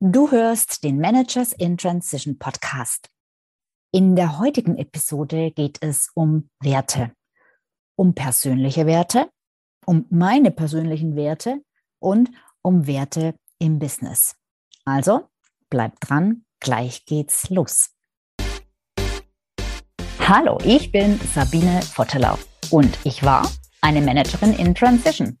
Du hörst den Managers in Transition Podcast. In der heutigen Episode geht es um Werte, um persönliche Werte, um meine persönlichen Werte und um Werte im Business. Also bleib dran, gleich geht's los. Hallo, ich bin Sabine Vottelau und ich war eine Managerin in Transition.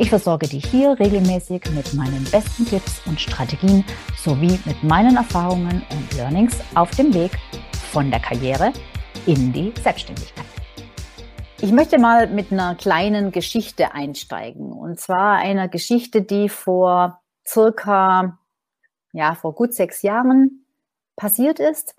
Ich versorge dich hier regelmäßig mit meinen besten Tipps und Strategien sowie mit meinen Erfahrungen und Learnings auf dem Weg von der Karriere in die Selbstständigkeit. Ich möchte mal mit einer kleinen Geschichte einsteigen. Und zwar einer Geschichte, die vor circa, ja, vor gut sechs Jahren passiert ist.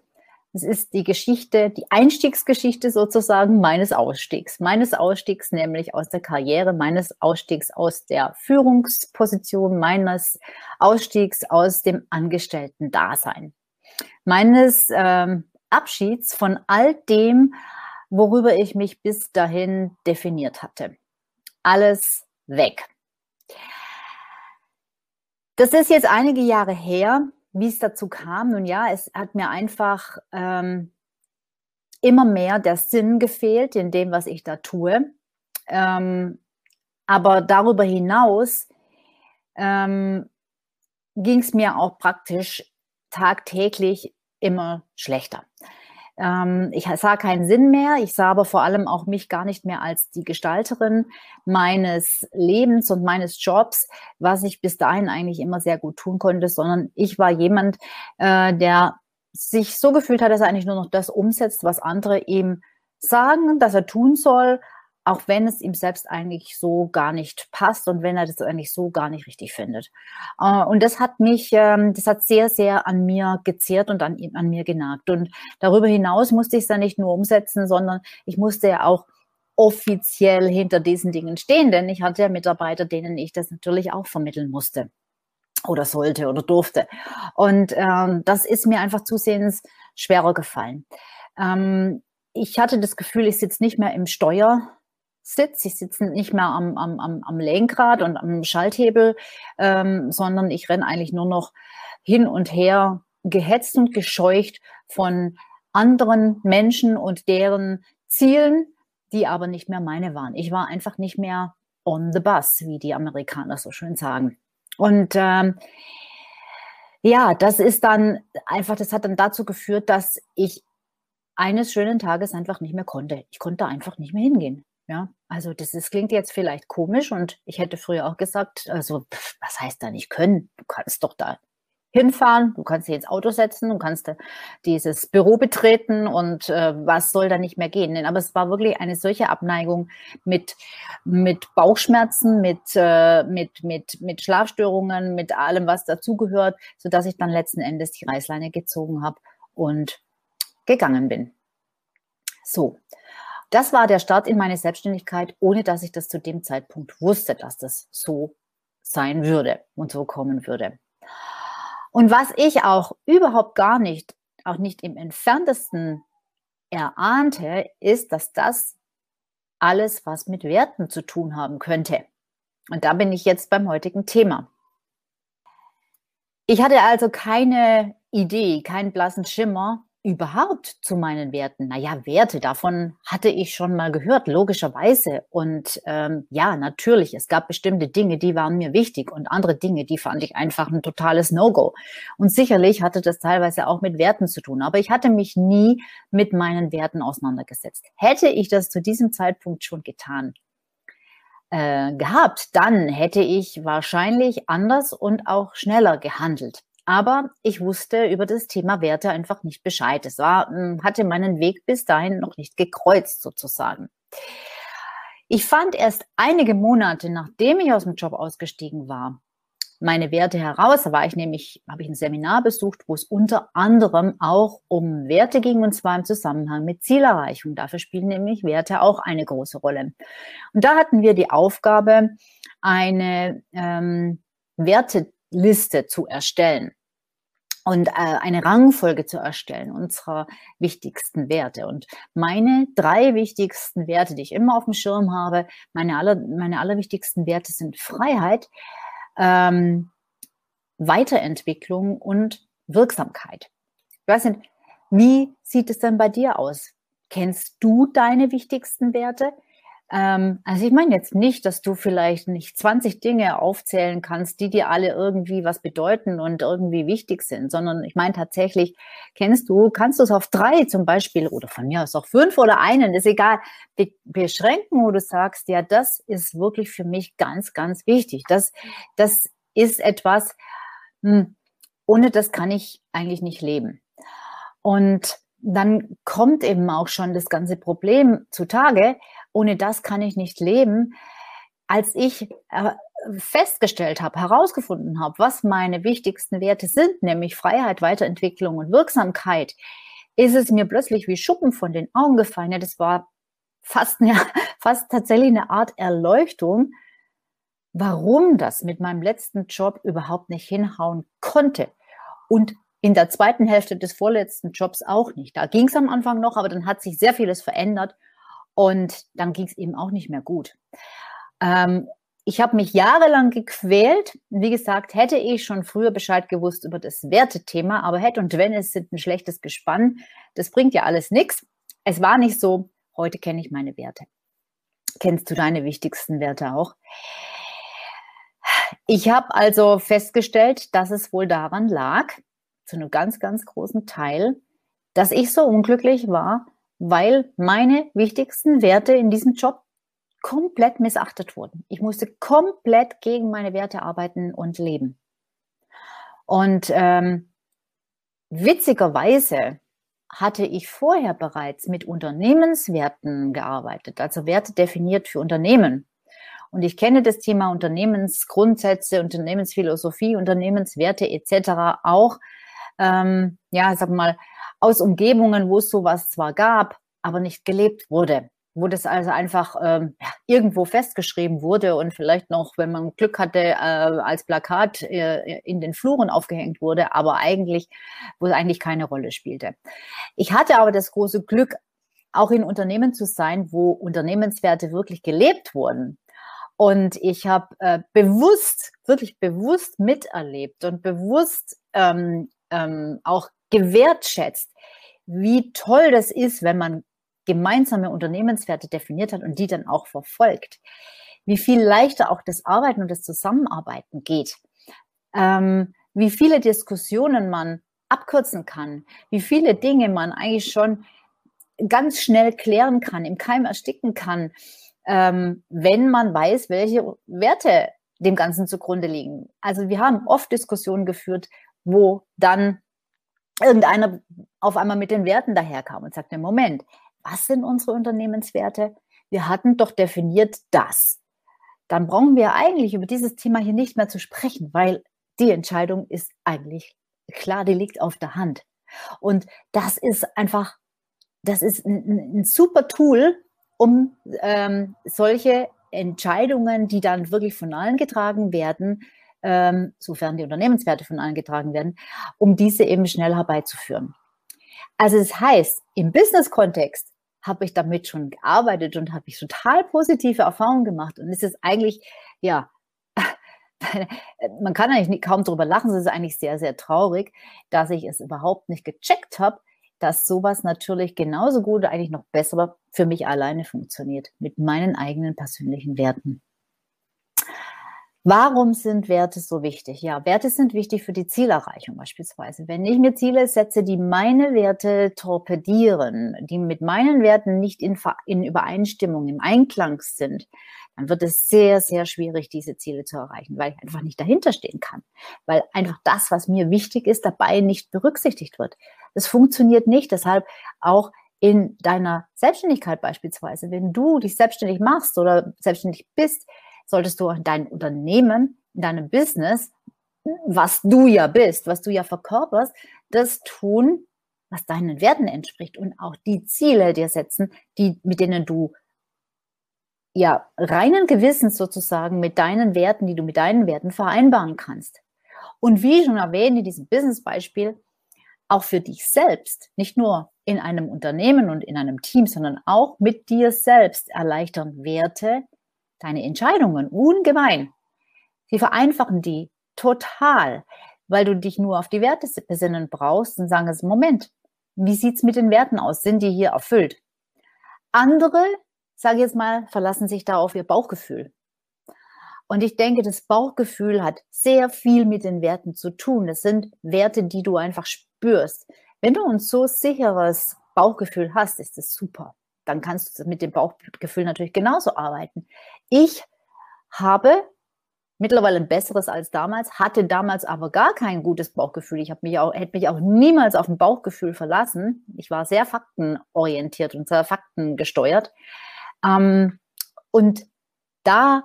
Es ist die Geschichte, die Einstiegsgeschichte sozusagen meines Ausstiegs. Meines Ausstiegs nämlich aus der Karriere, meines Ausstiegs aus der Führungsposition, meines Ausstiegs aus dem Angestellten-Dasein. Meines ähm, Abschieds von all dem, worüber ich mich bis dahin definiert hatte. Alles weg. Das ist jetzt einige Jahre her wie es dazu kam, nun ja, es hat mir einfach ähm, immer mehr der Sinn gefehlt in dem, was ich da tue. Ähm, aber darüber hinaus ähm, ging es mir auch praktisch tagtäglich immer schlechter. Ähm, ich sah keinen Sinn mehr. Ich sah aber vor allem auch mich gar nicht mehr als die Gestalterin meines Lebens und meines Jobs, was ich bis dahin eigentlich immer sehr gut tun konnte, sondern ich war jemand, äh, der sich so gefühlt hat, dass er eigentlich nur noch das umsetzt, was andere ihm sagen, dass er tun soll, auch wenn es ihm selbst eigentlich so gar nicht passt und wenn er das eigentlich so gar nicht richtig findet. Äh, und das hat mich, ähm, das hat sehr, sehr an mir gezehrt und an, an mir genagt. Und darüber hinaus musste ich es dann nicht nur umsetzen, sondern ich musste ja auch offiziell hinter diesen Dingen stehen, denn ich hatte ja Mitarbeiter, denen ich das natürlich auch vermitteln musste oder sollte oder durfte. Und ähm, das ist mir einfach zusehends schwerer gefallen. Ähm, ich hatte das Gefühl, ich sitze nicht mehr im Steuer sitze. Ich sitze nicht mehr am, am, am Lenkrad und am Schalthebel, ähm, sondern ich renne eigentlich nur noch hin und her, gehetzt und gescheucht von anderen Menschen und deren Zielen, die aber nicht mehr meine waren. Ich war einfach nicht mehr on the bus, wie die Amerikaner so schön sagen. Und ähm, ja, das ist dann einfach, das hat dann dazu geführt, dass ich eines schönen Tages einfach nicht mehr konnte. Ich konnte einfach nicht mehr hingehen. Ja, also das, das klingt jetzt vielleicht komisch und ich hätte früher auch gesagt, also pff, was heißt da nicht können? Du kannst doch da hinfahren, du kannst dich ins Auto setzen, du kannst dieses Büro betreten und äh, was soll da nicht mehr gehen? Aber es war wirklich eine solche Abneigung mit, mit Bauchschmerzen, mit, äh, mit, mit, mit Schlafstörungen, mit allem, was dazugehört, sodass ich dann letzten Endes die Reißleine gezogen habe und gegangen bin. So, das war der Start in meine Selbstständigkeit, ohne dass ich das zu dem Zeitpunkt wusste, dass das so sein würde und so kommen würde. Und was ich auch überhaupt gar nicht, auch nicht im entferntesten erahnte, ist, dass das alles was mit Werten zu tun haben könnte. Und da bin ich jetzt beim heutigen Thema. Ich hatte also keine Idee, keinen blassen Schimmer, überhaupt zu meinen Werten? Naja, Werte, davon hatte ich schon mal gehört, logischerweise. Und ähm, ja, natürlich, es gab bestimmte Dinge, die waren mir wichtig und andere Dinge, die fand ich einfach ein totales No-Go. Und sicherlich hatte das teilweise auch mit Werten zu tun, aber ich hatte mich nie mit meinen Werten auseinandergesetzt. Hätte ich das zu diesem Zeitpunkt schon getan, äh, gehabt, dann hätte ich wahrscheinlich anders und auch schneller gehandelt. Aber ich wusste über das Thema Werte einfach nicht Bescheid. Es war, hm, hatte meinen Weg bis dahin noch nicht gekreuzt sozusagen. Ich fand erst einige Monate, nachdem ich aus dem Job ausgestiegen war, meine Werte heraus. Da war ich nämlich, habe ich ein Seminar besucht, wo es unter anderem auch um Werte ging und zwar im Zusammenhang mit Zielerreichung. Dafür spielen nämlich Werte auch eine große Rolle. Und da hatten wir die Aufgabe, eine ähm, Werteliste zu erstellen und äh, eine Rangfolge zu erstellen unserer wichtigsten Werte. Und meine drei wichtigsten Werte, die ich immer auf dem Schirm habe, meine, aller, meine allerwichtigsten Werte sind Freiheit, ähm, Weiterentwicklung und Wirksamkeit. Weiß nicht, wie sieht es denn bei dir aus? Kennst du deine wichtigsten Werte? Ähm, also ich meine jetzt nicht, dass du vielleicht nicht 20 Dinge aufzählen kannst, die dir alle irgendwie was bedeuten und irgendwie wichtig sind, sondern ich meine tatsächlich, kennst du, kannst du es auf drei zum Beispiel oder von mir aus auch fünf oder einen, ist egal, be beschränken, wo du sagst, ja, das ist wirklich für mich ganz, ganz wichtig. Das, das ist etwas, hm, ohne das kann ich eigentlich nicht leben. Und dann kommt eben auch schon das ganze Problem zutage ohne das kann ich nicht leben. Als ich äh, festgestellt habe, herausgefunden habe, was meine wichtigsten Werte sind, nämlich Freiheit, Weiterentwicklung und Wirksamkeit, ist es mir plötzlich wie Schuppen von den Augen gefallen. Ja, das war fast, eine, fast tatsächlich eine Art Erleuchtung, warum das mit meinem letzten Job überhaupt nicht hinhauen konnte. Und in der zweiten Hälfte des vorletzten Jobs auch nicht. Da ging es am Anfang noch, aber dann hat sich sehr vieles verändert und dann ging es eben auch nicht mehr gut. Ähm, ich habe mich jahrelang gequält. Wie gesagt, hätte ich schon früher Bescheid gewusst über das Wertethema, aber hätte und wenn es sind ein schlechtes Gespann, das bringt ja alles nichts. Es war nicht so, heute kenne ich meine Werte. Kennst du deine wichtigsten Werte auch? Ich habe also festgestellt, dass es wohl daran lag, zu einem ganz, ganz großen Teil, dass ich so unglücklich war, weil meine wichtigsten Werte in diesem Job komplett missachtet wurden. Ich musste komplett gegen meine Werte arbeiten und leben. Und ähm, witzigerweise hatte ich vorher bereits mit Unternehmenswerten gearbeitet, also Werte definiert für Unternehmen. Und ich kenne das Thema Unternehmensgrundsätze, Unternehmensphilosophie, Unternehmenswerte etc. auch, ähm, ja, sag mal, aus Umgebungen, wo es sowas zwar gab, aber nicht gelebt wurde. Wo das also einfach ähm, irgendwo festgeschrieben wurde und vielleicht noch, wenn man Glück hatte, äh, als Plakat äh, in den Fluren aufgehängt wurde, aber eigentlich, wo es eigentlich keine Rolle spielte. Ich hatte aber das große Glück, auch in Unternehmen zu sein, wo Unternehmenswerte wirklich gelebt wurden. Und ich habe äh, bewusst, wirklich bewusst miterlebt und bewusst ähm, ähm, auch gewertschätzt, wie toll das ist, wenn man gemeinsame Unternehmenswerte definiert hat und die dann auch verfolgt. Wie viel leichter auch das Arbeiten und das Zusammenarbeiten geht. Ähm, wie viele Diskussionen man abkürzen kann. Wie viele Dinge man eigentlich schon ganz schnell klären kann, im Keim ersticken kann, ähm, wenn man weiß, welche Werte dem Ganzen zugrunde liegen. Also wir haben oft Diskussionen geführt, wo dann irgendeiner auf einmal mit den Werten daherkam und sagte, Moment, was sind unsere Unternehmenswerte? Wir hatten doch definiert das. Dann brauchen wir eigentlich über dieses Thema hier nicht mehr zu sprechen, weil die Entscheidung ist eigentlich klar, die liegt auf der Hand. Und das ist einfach, das ist ein, ein super Tool, um ähm, solche Entscheidungen, die dann wirklich von allen getragen werden, ähm, sofern die Unternehmenswerte von allen getragen werden, um diese eben schnell herbeizuführen. Also das heißt, im Business-Kontext habe ich damit schon gearbeitet und habe ich total positive Erfahrungen gemacht. Und es ist eigentlich, ja, man kann eigentlich kaum darüber lachen, es ist eigentlich sehr, sehr traurig, dass ich es überhaupt nicht gecheckt habe, dass sowas natürlich genauso gut, eigentlich noch besser für mich alleine funktioniert, mit meinen eigenen persönlichen Werten. Warum sind Werte so wichtig? Ja, Werte sind wichtig für die Zielerreichung beispielsweise. Wenn ich mir Ziele setze, die meine Werte torpedieren, die mit meinen Werten nicht in, in Übereinstimmung, im Einklang sind, dann wird es sehr, sehr schwierig, diese Ziele zu erreichen, weil ich einfach nicht dahinter stehen kann. Weil einfach das, was mir wichtig ist, dabei nicht berücksichtigt wird. Das funktioniert nicht. Deshalb auch in deiner Selbstständigkeit beispielsweise, wenn du dich selbstständig machst oder selbstständig bist, solltest du in deinem Unternehmen, in deinem Business was du ja bist, was du ja verkörperst, das tun, was deinen Werten entspricht und auch die Ziele dir setzen, die, mit denen du ja reinen Gewissens sozusagen mit deinen Werten, die du mit deinen Werten vereinbaren kannst. Und wie schon erwähnt in diesem Business-Beispiel, auch für dich selbst, nicht nur in einem Unternehmen und in einem Team, sondern auch mit dir selbst erleichtern Werte deine Entscheidungen ungemein. Sie vereinfachen die total, weil du dich nur auf die Werte besinnen brauchst und sagen, Moment, wie sieht's mit den Werten aus? Sind die hier erfüllt? Andere, sage ich jetzt mal, verlassen sich da auf ihr Bauchgefühl. Und ich denke, das Bauchgefühl hat sehr viel mit den Werten zu tun. Das sind Werte, die du einfach spürst. Wenn du ein so sicheres Bauchgefühl hast, ist das super. Dann kannst du mit dem Bauchgefühl natürlich genauso arbeiten. Ich habe mittlerweile ein besseres als damals, hatte damals aber gar kein gutes Bauchgefühl. Ich habe mich auch, hätte mich auch niemals auf ein Bauchgefühl verlassen. Ich war sehr faktenorientiert und sehr faktengesteuert. Ähm, und da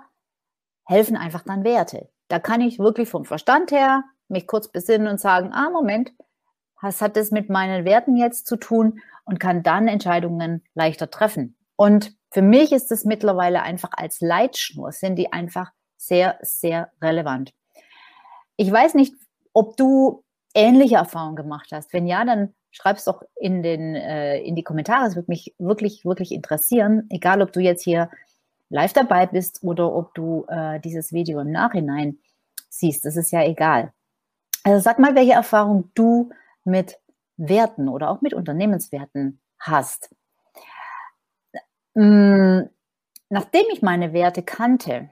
helfen einfach dann Werte. Da kann ich wirklich vom Verstand her mich kurz besinnen und sagen, ah, Moment, was hat das mit meinen Werten jetzt zu tun? Und kann dann Entscheidungen leichter treffen. Und für mich ist es mittlerweile einfach als Leitschnur, sind die einfach sehr, sehr relevant. Ich weiß nicht, ob du ähnliche Erfahrungen gemacht hast. Wenn ja, dann schreib es doch in, den, äh, in die Kommentare. Es würde mich wirklich, wirklich interessieren, egal ob du jetzt hier live dabei bist oder ob du äh, dieses Video im Nachhinein siehst. Das ist ja egal. Also sag mal, welche Erfahrung du mit Werten oder auch mit Unternehmenswerten hast. Hm, nachdem ich meine Werte kannte,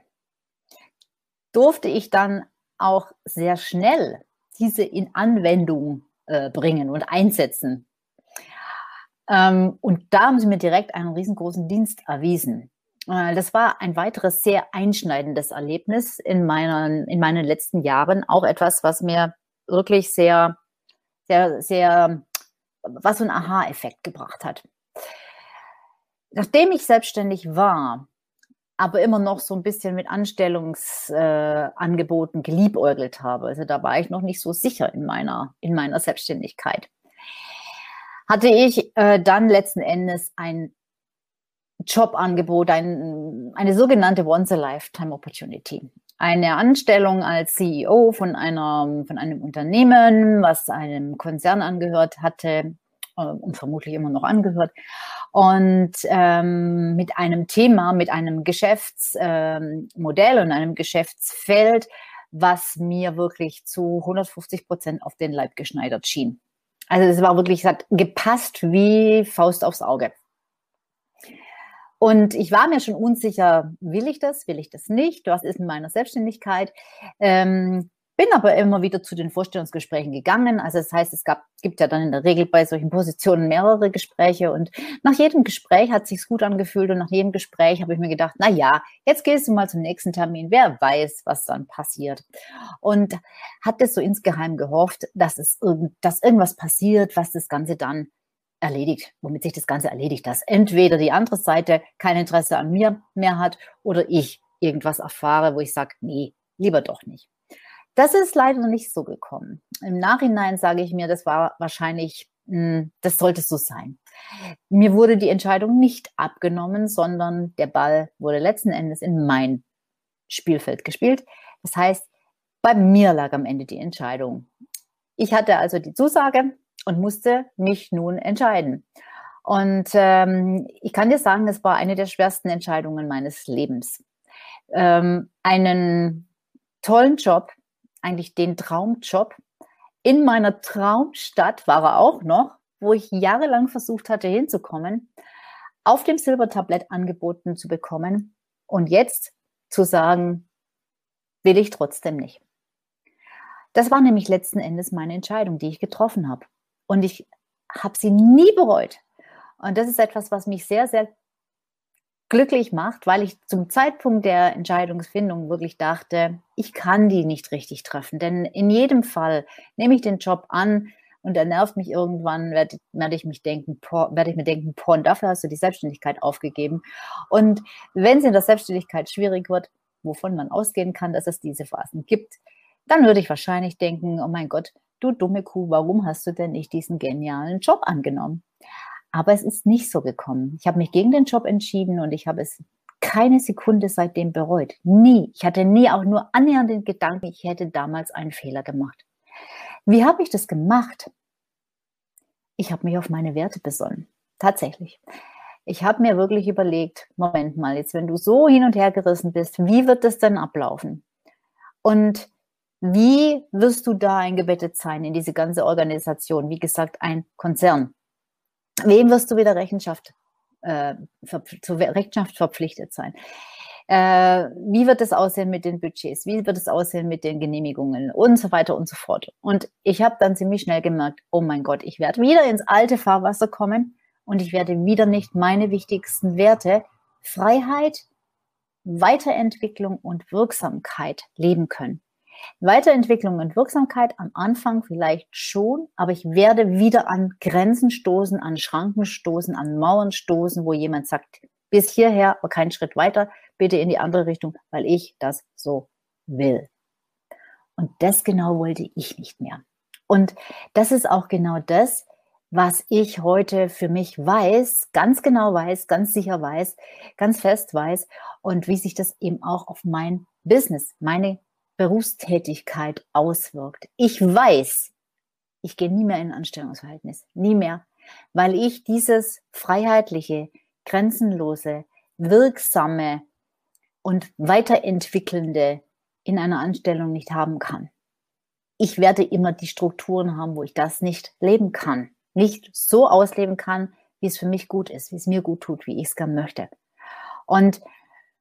durfte ich dann auch sehr schnell diese in Anwendung äh, bringen und einsetzen. Ähm, und da haben sie mir direkt einen riesengroßen Dienst erwiesen. Äh, das war ein weiteres sehr einschneidendes Erlebnis in meinen, in meinen letzten Jahren. Auch etwas, was mir wirklich sehr, sehr, sehr, was so einen Aha-Effekt gebracht hat. Nachdem ich selbstständig war, aber immer noch so ein bisschen mit Anstellungsangeboten äh, geliebäugelt habe. Also da war ich noch nicht so sicher in meiner, in meiner Selbstständigkeit. Hatte ich äh, dann letzten Endes ein Jobangebot, ein, eine sogenannte Once-a-Lifetime Opportunity. Eine Anstellung als CEO von, einer, von einem Unternehmen, was einem Konzern angehört hatte äh, und vermutlich immer noch angehört und ähm, mit einem Thema, mit einem Geschäftsmodell ähm, und einem Geschäftsfeld, was mir wirklich zu 150 Prozent auf den Leib geschneidert schien. Also es war wirklich, es hat gepasst wie Faust aufs Auge. Und ich war mir schon unsicher, will ich das, will ich das nicht, was ist in meiner Selbstständigkeit. Ähm, bin aber immer wieder zu den Vorstellungsgesprächen gegangen. Also das heißt, es gab, gibt ja dann in der Regel bei solchen Positionen mehrere Gespräche und nach jedem Gespräch hat sich's gut angefühlt und nach jedem Gespräch habe ich mir gedacht, na ja, jetzt gehst du mal zum nächsten Termin. Wer weiß, was dann passiert? Und hatte so insgeheim gehofft, dass es dass irgendwas passiert, was das Ganze dann erledigt, womit sich das Ganze erledigt, dass entweder die andere Seite kein Interesse an mir mehr hat oder ich irgendwas erfahre, wo ich sage, nee, lieber doch nicht. Das ist leider nicht so gekommen. Im Nachhinein sage ich mir, das war wahrscheinlich, hm, das sollte so sein. Mir wurde die Entscheidung nicht abgenommen, sondern der Ball wurde letzten Endes in mein Spielfeld gespielt. Das heißt, bei mir lag am Ende die Entscheidung. Ich hatte also die Zusage und musste mich nun entscheiden. Und ähm, ich kann dir sagen, es war eine der schwersten Entscheidungen meines Lebens. Ähm, einen tollen Job eigentlich den Traumjob. In meiner Traumstadt war er auch noch, wo ich jahrelang versucht hatte hinzukommen, auf dem Silbertablett angeboten zu bekommen und jetzt zu sagen, will ich trotzdem nicht. Das war nämlich letzten Endes meine Entscheidung, die ich getroffen habe. Und ich habe sie nie bereut. Und das ist etwas, was mich sehr, sehr glücklich macht, weil ich zum Zeitpunkt der Entscheidungsfindung wirklich dachte, ich kann die nicht richtig treffen. Denn in jedem Fall nehme ich den Job an und er nervt mich irgendwann, werde, werde ich mich denken, werde ich mir denken, porn, dafür hast du die Selbstständigkeit aufgegeben. Und wenn es in der Selbstständigkeit schwierig wird, wovon man ausgehen kann, dass es diese Phasen gibt, dann würde ich wahrscheinlich denken, oh mein Gott, du dumme Kuh, warum hast du denn nicht diesen genialen Job angenommen? Aber es ist nicht so gekommen. Ich habe mich gegen den Job entschieden und ich habe es keine Sekunde seitdem bereut. Nie. Ich hatte nie auch nur annähernd den Gedanken, ich hätte damals einen Fehler gemacht. Wie habe ich das gemacht? Ich habe mich auf meine Werte besonnen. Tatsächlich. Ich habe mir wirklich überlegt, Moment mal, jetzt wenn du so hin und her gerissen bist, wie wird das denn ablaufen? Und wie wirst du da eingebettet sein in diese ganze Organisation? Wie gesagt, ein Konzern. Wem wirst du wieder Rechenschaft, äh, zur Rechenschaft verpflichtet sein? Äh, wie wird es aussehen mit den Budgets? Wie wird es aussehen mit den Genehmigungen? Und so weiter und so fort. Und ich habe dann ziemlich schnell gemerkt, oh mein Gott, ich werde wieder ins alte Fahrwasser kommen und ich werde wieder nicht meine wichtigsten Werte, Freiheit, Weiterentwicklung und Wirksamkeit leben können. Weiterentwicklung und Wirksamkeit am Anfang vielleicht schon, aber ich werde wieder an Grenzen stoßen, an Schranken stoßen, an Mauern stoßen, wo jemand sagt, bis hierher, aber keinen Schritt weiter, bitte in die andere Richtung, weil ich das so will. Und das genau wollte ich nicht mehr. Und das ist auch genau das, was ich heute für mich weiß, ganz genau weiß, ganz sicher weiß, ganz fest weiß und wie sich das eben auch auf mein Business, meine Berufstätigkeit auswirkt. Ich weiß, ich gehe nie mehr in ein Anstellungsverhältnis, nie mehr, weil ich dieses freiheitliche, grenzenlose, wirksame und weiterentwickelnde in einer Anstellung nicht haben kann. Ich werde immer die Strukturen haben, wo ich das nicht leben kann, nicht so ausleben kann, wie es für mich gut ist, wie es mir gut tut, wie ich es gern möchte. Und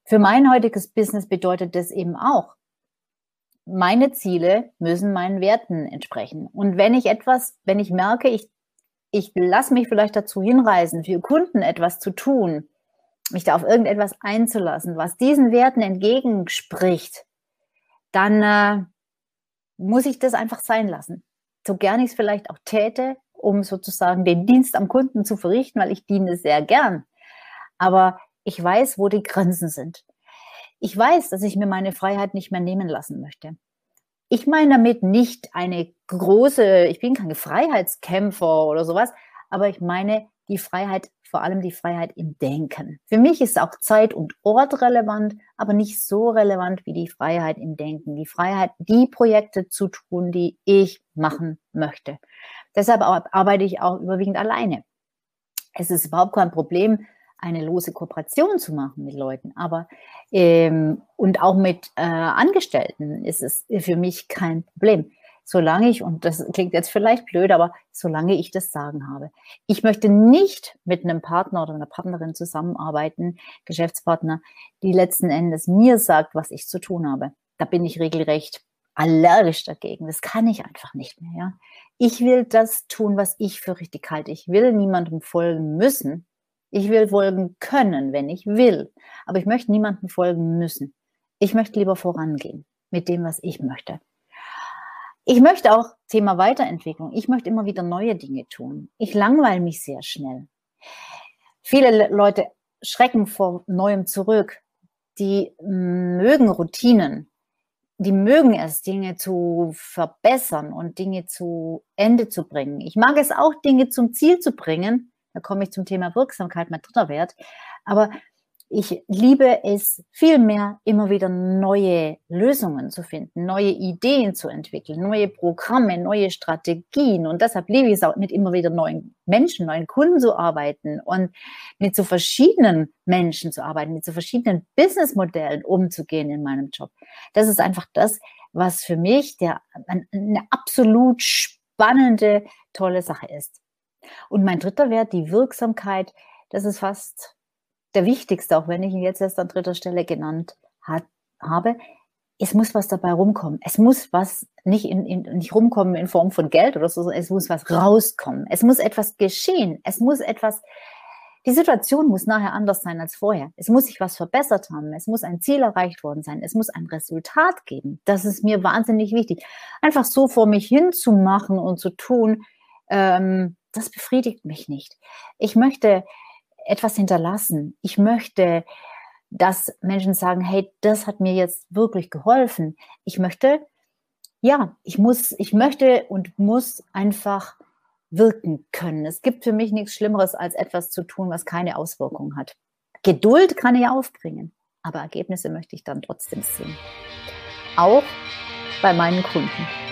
für mein heutiges Business bedeutet das eben auch, meine Ziele müssen meinen Werten entsprechen. Und wenn ich etwas, wenn ich merke, ich, ich lasse mich vielleicht dazu hinreißen, für Kunden etwas zu tun, mich da auf irgendetwas einzulassen, was diesen Werten entgegenspricht, dann äh, muss ich das einfach sein lassen. So gern ich es vielleicht auch täte, um sozusagen den Dienst am Kunden zu verrichten, weil ich diene sehr gern. Aber ich weiß, wo die Grenzen sind. Ich weiß, dass ich mir meine Freiheit nicht mehr nehmen lassen möchte. Ich meine damit nicht eine große, ich bin kein Freiheitskämpfer oder sowas, aber ich meine die Freiheit, vor allem die Freiheit im Denken. Für mich ist auch Zeit und Ort relevant, aber nicht so relevant wie die Freiheit im Denken. Die Freiheit, die Projekte zu tun, die ich machen möchte. Deshalb arbeite ich auch überwiegend alleine. Es ist überhaupt kein Problem, eine lose Kooperation zu machen mit Leuten. Aber ähm, und auch mit äh, Angestellten ist es für mich kein Problem. Solange ich, und das klingt jetzt vielleicht blöd, aber solange ich das Sagen habe. Ich möchte nicht mit einem Partner oder einer Partnerin zusammenarbeiten, Geschäftspartner, die letzten Endes mir sagt, was ich zu tun habe. Da bin ich regelrecht allergisch dagegen. Das kann ich einfach nicht mehr. Ja? Ich will das tun, was ich für richtig halte. Ich will niemandem folgen müssen, ich will folgen können, wenn ich will. Aber ich möchte niemandem folgen müssen. Ich möchte lieber vorangehen mit dem, was ich möchte. Ich möchte auch Thema Weiterentwicklung. Ich möchte immer wieder neue Dinge tun. Ich langweile mich sehr schnell. Viele Leute schrecken vor Neuem zurück. Die mögen Routinen. Die mögen es, Dinge zu verbessern und Dinge zu Ende zu bringen. Ich mag es auch, Dinge zum Ziel zu bringen, da komme ich zum Thema Wirksamkeit, mein dritter Wert. Aber ich liebe es vielmehr, immer wieder neue Lösungen zu finden, neue Ideen zu entwickeln, neue Programme, neue Strategien. Und deshalb liebe ich es auch, mit immer wieder neuen Menschen, neuen Kunden zu arbeiten und mit so verschiedenen Menschen zu arbeiten, mit so verschiedenen Businessmodellen umzugehen in meinem Job. Das ist einfach das, was für mich der, eine absolut spannende, tolle Sache ist. Und mein dritter Wert, die Wirksamkeit, das ist fast der wichtigste, auch wenn ich ihn jetzt erst an dritter Stelle genannt hat, habe. Es muss was dabei rumkommen. Es muss was nicht, in, in, nicht rumkommen in Form von Geld oder so, sondern es muss was rauskommen. Es muss etwas geschehen. Es muss etwas, die Situation muss nachher anders sein als vorher. Es muss sich was verbessert haben. Es muss ein Ziel erreicht worden sein. Es muss ein Resultat geben. Das ist mir wahnsinnig wichtig. Einfach so vor mich hinzumachen und zu tun, ähm, das befriedigt mich nicht. Ich möchte etwas hinterlassen. Ich möchte, dass Menschen sagen, hey, das hat mir jetzt wirklich geholfen. Ich möchte ja, ich muss, ich möchte und muss einfach wirken können. Es gibt für mich nichts Schlimmeres, als etwas zu tun, was keine Auswirkung hat. Geduld kann ich aufbringen, aber Ergebnisse möchte ich dann trotzdem sehen. Auch bei meinen Kunden.